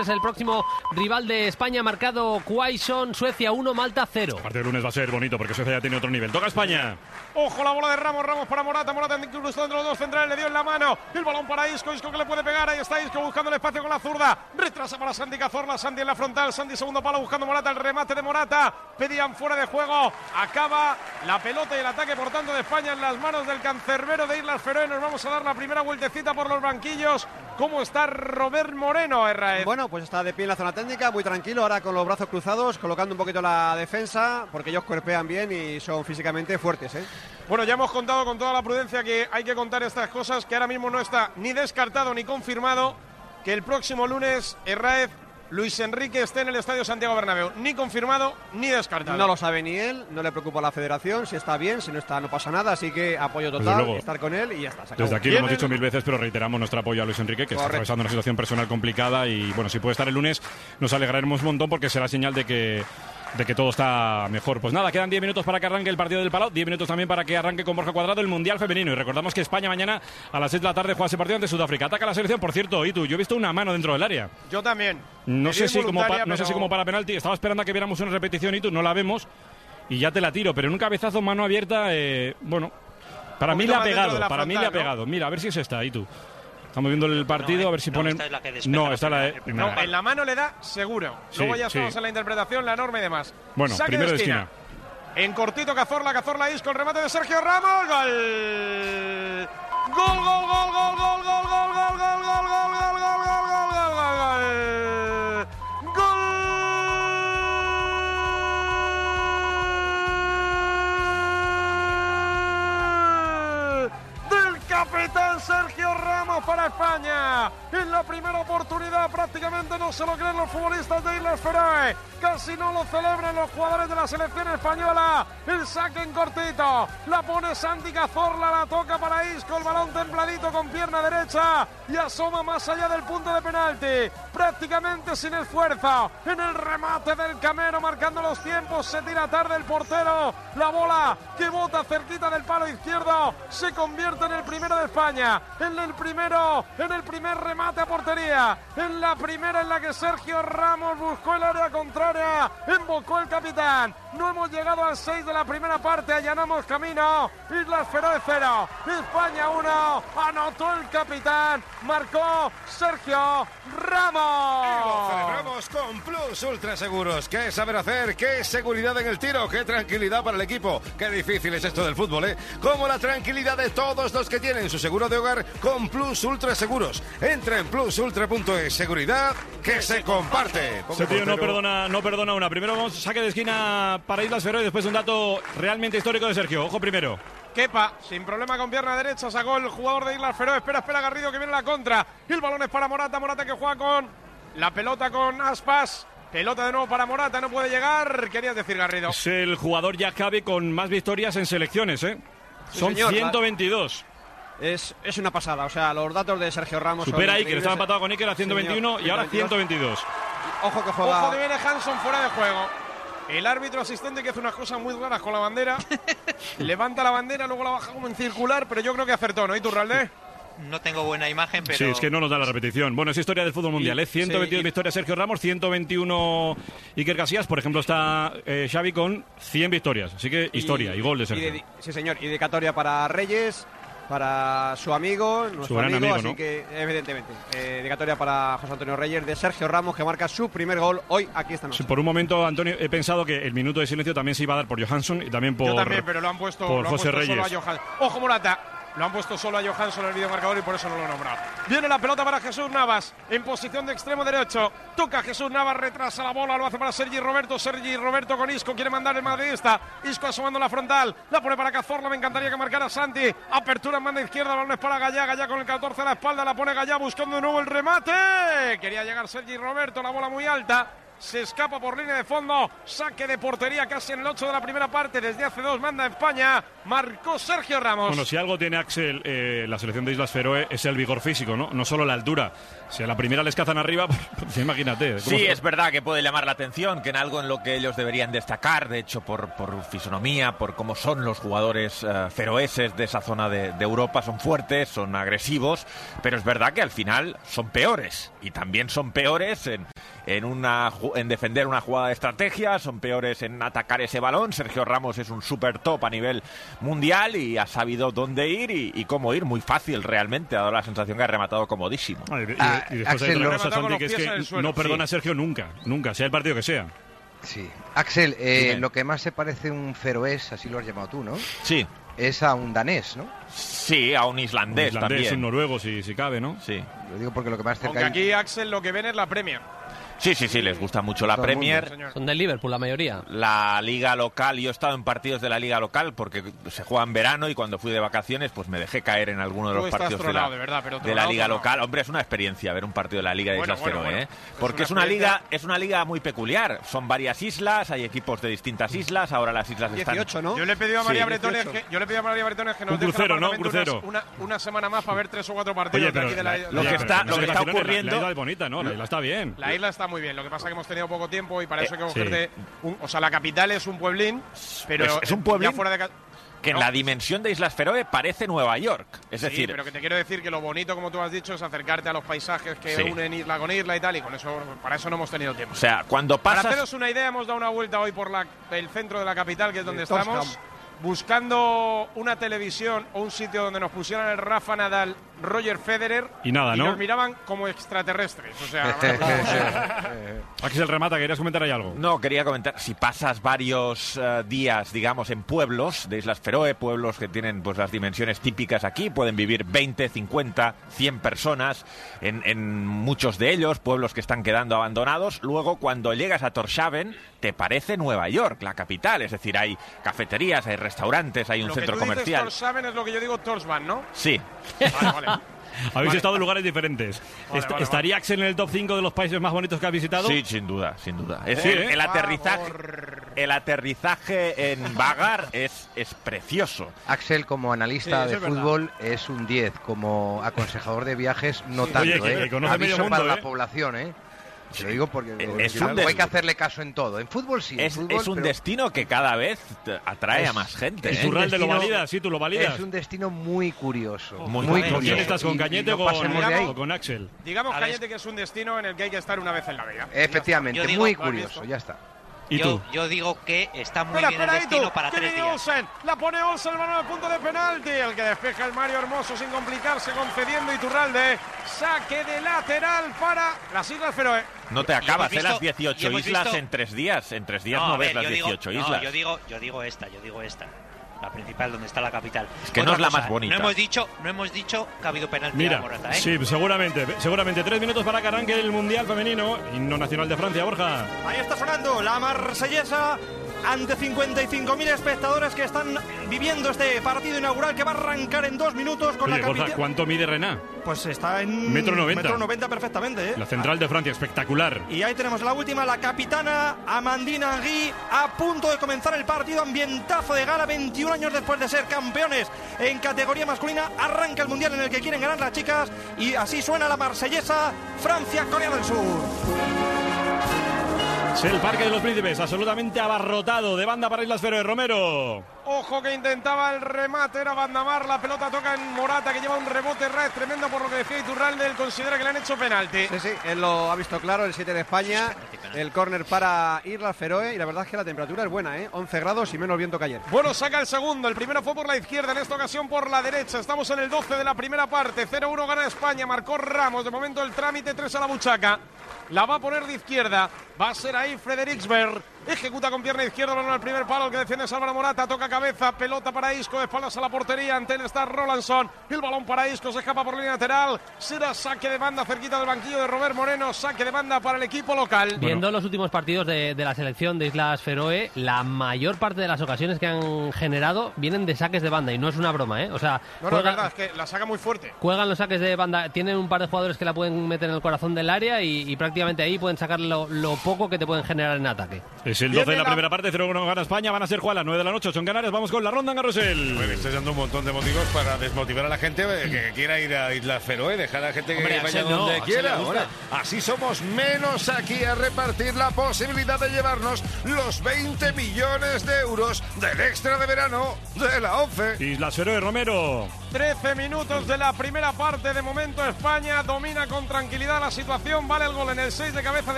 Es el próximo rival de España, marcado Quaison, Suecia 1, Malta 0. El partido de lunes va a ser bonito porque Suecia ya tiene otro nivel. Toca España. Ojo la bola de Ramos, Ramos para Morata, Morata incluso entre los dos centrales, le dio en la mano. El balón para Isco, Isco que le puede pegar, ahí está Isco buscando el espacio con la zurda. Retrasa para Sandy Cazorla, Sandy en la frontal, Sandy segundo palo buscando Morata, el remate de Morata. Pedían fuera de juego, acaba la pelota y el ataque por tanto de España en las manos del cancerbero de Islas Feroe. Nos vamos a dar la primera vueltecita por los banquillos. ¿Cómo está Robert Moreno, Erraez? Bueno, pues está de pie en la zona técnica, muy tranquilo, ahora con los brazos cruzados, colocando un poquito la defensa, porque ellos cuerpean bien y son físicamente fuertes. ¿eh? Bueno, ya hemos contado con toda la prudencia que hay que contar estas cosas, que ahora mismo no está ni descartado ni confirmado que el próximo lunes Erraez Luis Enrique esté en el Estadio Santiago Bernabéu. Ni confirmado ni descartado. No lo sabe ni él, no le preocupa a la federación, si está bien, si no está no pasa nada, así que apoyo total, estar con él y ya está. Desde aquí lo hemos dicho mil veces, pero reiteramos nuestro apoyo a Luis Enrique, que está atravesando una situación personal complicada y bueno, si puede estar el lunes nos alegraremos un montón porque será señal de que de que todo está mejor. Pues nada, quedan 10 minutos para que arranque el partido del Palau, 10 minutos también para que arranque con Borja Cuadrado el Mundial Femenino. Y recordamos que España mañana a las 6 de la tarde juega ese partido ante Sudáfrica. Ataca la selección, por cierto, y tú, yo he visto una mano dentro del área. Yo también. No, sé si, como no sé si como para penalti, estaba esperando a que viéramos una repetición y tú, no la vemos y ya te la tiro, pero en un cabezazo mano abierta, eh, bueno, para mí le ha pegado, para mí le ha pegado. Mira, a ver si es esta, y tú. Estamos viendo el partido, a ver si ponen. no, está la. No, en la mano le da seguro. Luego ya estamos en la interpretación, la norma y demás. Bueno, primero de esquina. En cortito, Cazorla, Cazorla Isco, el remate de Sergio Ramos. Gol, gol, gol, gol, gol, gol, capitán Sergio Ramos para España. En la primera oportunidad prácticamente no se lo creen los futbolistas de Islas Feroe. Casi no lo celebran los jugadores de la selección española. El saque en cortito. La pone Santi Cazorla, la toca para Isco. El balón templadito con pierna derecha y asoma más allá del punto de penalti. Prácticamente sin esfuerzo. En el remate del Camero marcando los tiempos. Se tira tarde el portero. La bola que bota cerquita del palo izquierdo se convierte en el primero de España. En el primero, en el primer remate a portería. En la primera en la que Sergio Ramos buscó el área contraria. Embocó el capitán. No hemos llegado al 6 de la primera parte. Allanamos camino. Islas Feroe 0. España 1. Anotó el capitán. Marcó Sergio Ramos. Y lo celebramos con Plus Ultra Seguros. ¿Qué saber hacer? ¿Qué seguridad en el tiro? ¿Qué tranquilidad para el equipo? Qué difícil es esto del fútbol, ¿eh? Como la tranquilidad de todos los que tienen su seguro de hogar con Plus Ultra Seguros. Entra en plusultra.es. Seguridad que se comparte. Ese tío no perdona, no perdona una. Primero vamos saque de esquina para Islas Feroe y después un dato realmente histórico de Sergio. Ojo primero. Kepa, sin problema con pierna derecha, sacó el jugador de Islas Feroe. Espera, espera Garrido que viene la contra. Y el balón es para Morata. Morata que juega con la pelota con Aspas. Pelota de nuevo para Morata, no puede llegar. Querías decir Garrido. Es el jugador ya cabe con más victorias en selecciones, ¿eh? Son 122. Es, es, una pasada, o sea, los datos de Sergio Ramos. Supera a Iker, estaba empatado con Iker a 121 y ahora 122. Ojo que juega. Ojo que viene Hanson fuera de juego. El árbitro asistente que hace unas cosas muy raras con la bandera. levanta la bandera, luego la baja como en circular, pero yo creo que acertó, ¿no? ¿Y Turralde? No tengo buena imagen, pero. Sí, es que no nos da la repetición. Bueno, es historia del fútbol mundial. ¿eh? 122 sí, victorias Sergio Ramos, 121 Iker Casillas. Por ejemplo, está eh, Xavi con 100 victorias. Así que historia y, y gol de Sergio. De, sí, señor. Y dedicatoria para Reyes, para su amigo, nuestro su gran amigo, amigo, así ¿no? que evidentemente. Eh, dedicatoria para José Antonio Reyes de Sergio Ramos, que marca su primer gol hoy aquí esta noche. Sí, por un momento, Antonio, he pensado que el minuto de silencio también se iba a dar por Johansson y también por. Yo también, pero lo han puesto, por lo han José puesto Reyes. solo a. Ojo, Morata. Lo han puesto solo a Johansson en el videomarcador y por eso no lo he nombrado. Viene la pelota para Jesús Navas en posición de extremo derecho. Toca Jesús Navas, retrasa la bola, lo hace para Sergi Roberto. Sergi Roberto con Isco, quiere mandar el madridista. Isco asomando la frontal, la pone para Cazorla. Me encantaría que marcara Santi. Apertura en banda izquierda, balón es para Gallá. Gallá con el 14 a la espalda, la pone Gallá buscando de nuevo el remate. Quería llegar Sergi Roberto, la bola muy alta. Se escapa por línea de fondo, saque de portería casi en el 8 de la primera parte, desde hace dos manda España, marcó Sergio Ramos. Bueno, si algo tiene Axel, eh, la selección de Islas Feroe, es el vigor físico, ¿no? No solo la altura. Si a la primera les cazan arriba, pues imagínate. ¿cómo Sí, se- es verdad que puede llamar la atención, que en algo en lo que ellos deberían destacar, de hecho, por, por fisonomía, por cómo son los jugadores eh, feroeses de esa zona de, de Europa, son fuertes, son agresivos, pero es verdad que al final son peores. Y también son peores en, en, una, en defender una jugada de estrategia, son peores en atacar ese balón. Sergio Ramos es un super top a nivel mundial y ha sabido dónde ir y, y cómo ir. Muy fácil realmente, ha dado la sensación que ha rematado comodísimo. Ah, y, y- Ah, y después hay Axel, otra lo- cosa, Rematado con Santi, los que es pies en el que suelo. no perdona a Sí. Sergio nunca, nunca, sea el partido que sea. Sí. Axel, eh, lo que más se parece un feroés, así lo has llamado tú, ¿no? Sí, Es a un danés, ¿no? sí, a un Un islandés, islandés, también. un noruego, si, si cabe, ¿no? Sí. Lo digo porque lo que más cerca Aunque hay- aquí Axel lo que ven es la Premier. Sí, sí, sí, les gusta mucho la Premier. Son del Liverpool la mayoría. La liga local, yo he estado en partidos de la liga local porque se juega en verano y cuando fui de vacaciones pues me dejé caer en alguno de los partidos de la, de verdad, pero de la liga local. Hombre, es una experiencia ver un partido de la liga de Bueno, Islas bueno, Feroe, bueno. ¿eh? Es porque una es una liga es una liga muy peculiar. Son varias islas, hay equipos de distintas islas, ahora las islas están 18, ¿no? Yo le he pedido a Sí. María Bretones 18. que yo le he pedido a María Bretones que nos Un crucero, ¿no? Crucero. Una, una semana más para ver tres o cuatro partidos Oye, de aquí de la, Lo que está- lo que está ocurriendo- La, isla es bonita, ¿no? La isla está bien. La isla está muy bien, lo que pasa es que hemos tenido poco tiempo y para eso hay que sí. cogerte. un- o sea, la capital es un pueblín, pero. Es- es un ya pueblín fuera de. que en No, la dimensión de Islas Feroe parece Nueva York. Es sí, decir, pero que te quiero decir que lo bonito, como tú has dicho, es acercarte a los paisajes que Sí. unen isla con isla y tal, y con eso, para eso no hemos tenido tiempo. o sea, cuando Para pasas haceros una idea, hemos dado una vuelta hoy por la- el centro de la capital, que es donde Eh, estamos, buscando una televisión o un sitio donde nos pusieran el Rafa Nadal, Roger Federer, Y nada, ¿no? nos miraban como extraterrestres. O sea, Axel remata, ¿querías comentar ahí algo? No, quería comentar, si pasas varios eh, días, digamos, en pueblos de Islas Feroe, pueblos que tienen pues las dimensiones típicas aquí, pueden vivir 20, 50, 100 personas, en, en muchos de ellos, pueblos que están quedando abandonados, luego cuando llegas a Torshaven, te parece Nueva York, la capital, es decir, hay cafeterías, hay restaurantes, hay un lo centro que tú dices comercial. Torsaven es lo que yo digo Torsban, ¿no? Sí, Vale, vale. Habéis Vale. estado en lugares diferentes. Vale, Est- vale, ¿Estaría Axel en el top 5 de los países más bonitos que has visitado? sí, sin duda, sin duda. Es Sí, el, ¿eh? el aterrizaje, el aterrizaje en Vagar es, es precioso. Axel, como analista Sí, de es verdad. fútbol, es un 10. Como aconsejador de viajes, no tanto. Oye, que- ¿eh? que conoce Aviso medio mundo, para ¿eh? la población, ¿eh? Te lo digo porque Es un hay que hacerle caso en todo. En fútbol sí. en Es, fútbol, es un pero destino que cada vez atrae a más gente. El ¿eh? Turralde lo valida, sí, tú lo validas. Es un destino muy curioso. Muy Muy, curioso. ¿Con quién estás? ¿Con Y- y Cañete no o con, o Axel? Digamos, Cañete, que es un destino en el que hay que estar una vez en la vida. Efectivamente, muy ¿lo has curioso, ya está. ¿Y yo, tú? yo digo que está muy Espera, bien el destino tú. para tres viene días. Olsen. La pone Olsen, el balón al punto de penalti. El que despeja el Mario Hermoso sin complicarse, concediendo Iturralde. Saque de lateral para las Islas Feroe. No te acabas de visto- las y 18 hemos islas visto- en tres días. En tres días no, ves ver, las yo digo- 18 no, islas. yo digo, yo digo esta, yo digo esta. La principal, donde está la capital. Es que no Otra es la cosa, más bonita. No hemos dicho, no hemos dicho que ha habido penalti Mira, a Morata, ¿eh? sí, seguramente, seguramente. Tres minutos para que arranque el Mundial Femenino, himno nacional de Francia, Borja. Ahí está sonando la marsellesa ante 55.000 espectadores que están viviendo este partido inaugural que va a arrancar en dos minutos con Oye, la Borja. ¿cuánto mide Rená? Pues está en Metro noventa. metro 90 perfectamente. ¿eh? La central de Francia, espectacular. Y ahí tenemos la última, la capitana Amandina Gui, a punto de comenzar el partido, ambientazo de gala, 21 años después de ser campeones en categoría masculina, arranca el mundial en el que quieren ganar las chicas y así suena la marsellesa Francia-Corea del Sur. Es el Parque de los Príncipes, absolutamente abarrotado de banda para Islas Feroe. Romero. Ojo que intentaba el remate, era Bandamar. La pelota toca en Morata, que lleva un rebote red tremendo por lo que decía Iturralde. Él considera que le han hecho penalti. Sí, sí, él lo ha visto claro, el 7 de España, el córner para Islas Feroe y la verdad es que la temperatura es buena, ¿eh? 11 grados y menos viento que ayer. Bueno, saca el segundo. El primero fue por la izquierda, en esta ocasión por la derecha. Estamos en el 12 de la primera parte. 0-1 gana España. Marcó Ramos. De momento el trámite 3 a la buchaca. La va a poner de izquierda. Va a ser ahí Frederiksberg. Ejecuta con pierna izquierda, balón al primer palo, el que defiende es Álvaro Morata, toca cabeza, pelota para Isco, de espaldas a la portería, ante él está Rolandson, el balón para Isco, se escapa por línea lateral, será saque de banda cerquita del banquillo de Robert Moreno, saque de banda para el equipo local. Viendo los últimos partidos de, de la selección de Islas Feroe, la mayor parte de las ocasiones que han generado vienen de saques de banda y no es una broma, ¿eh? O sea, No, no, es verdad, es que la saca muy fuerte. Juegan los saques de banda, tienen un par de jugadores que la pueden meter en el corazón del área y, y prácticamente ahí pueden sacar lo, lo poco que te pueden generar en ataque. Es el 12 de la primera parte, 0-1 gana España, van a ser Juan a las 9 de la noche, son Canarias, vamos con la ronda en Garrosel. Bueno, estoy dando un montón de motivos para desmotivar a la gente eh, que quiera ir a Islas Feroe, dejar a la gente que Hombre, vaya Axel no, donde Axel quiera. Ahora, así somos menos aquí a repartir la posibilidad de llevarnos los 20 millones de euros del extra de verano de la ONCE. Islas Feroe, Romero. 13 minutos de la primera parte. De momento España domina con tranquilidad la situación. Vale el gol en el 6 de cabeza de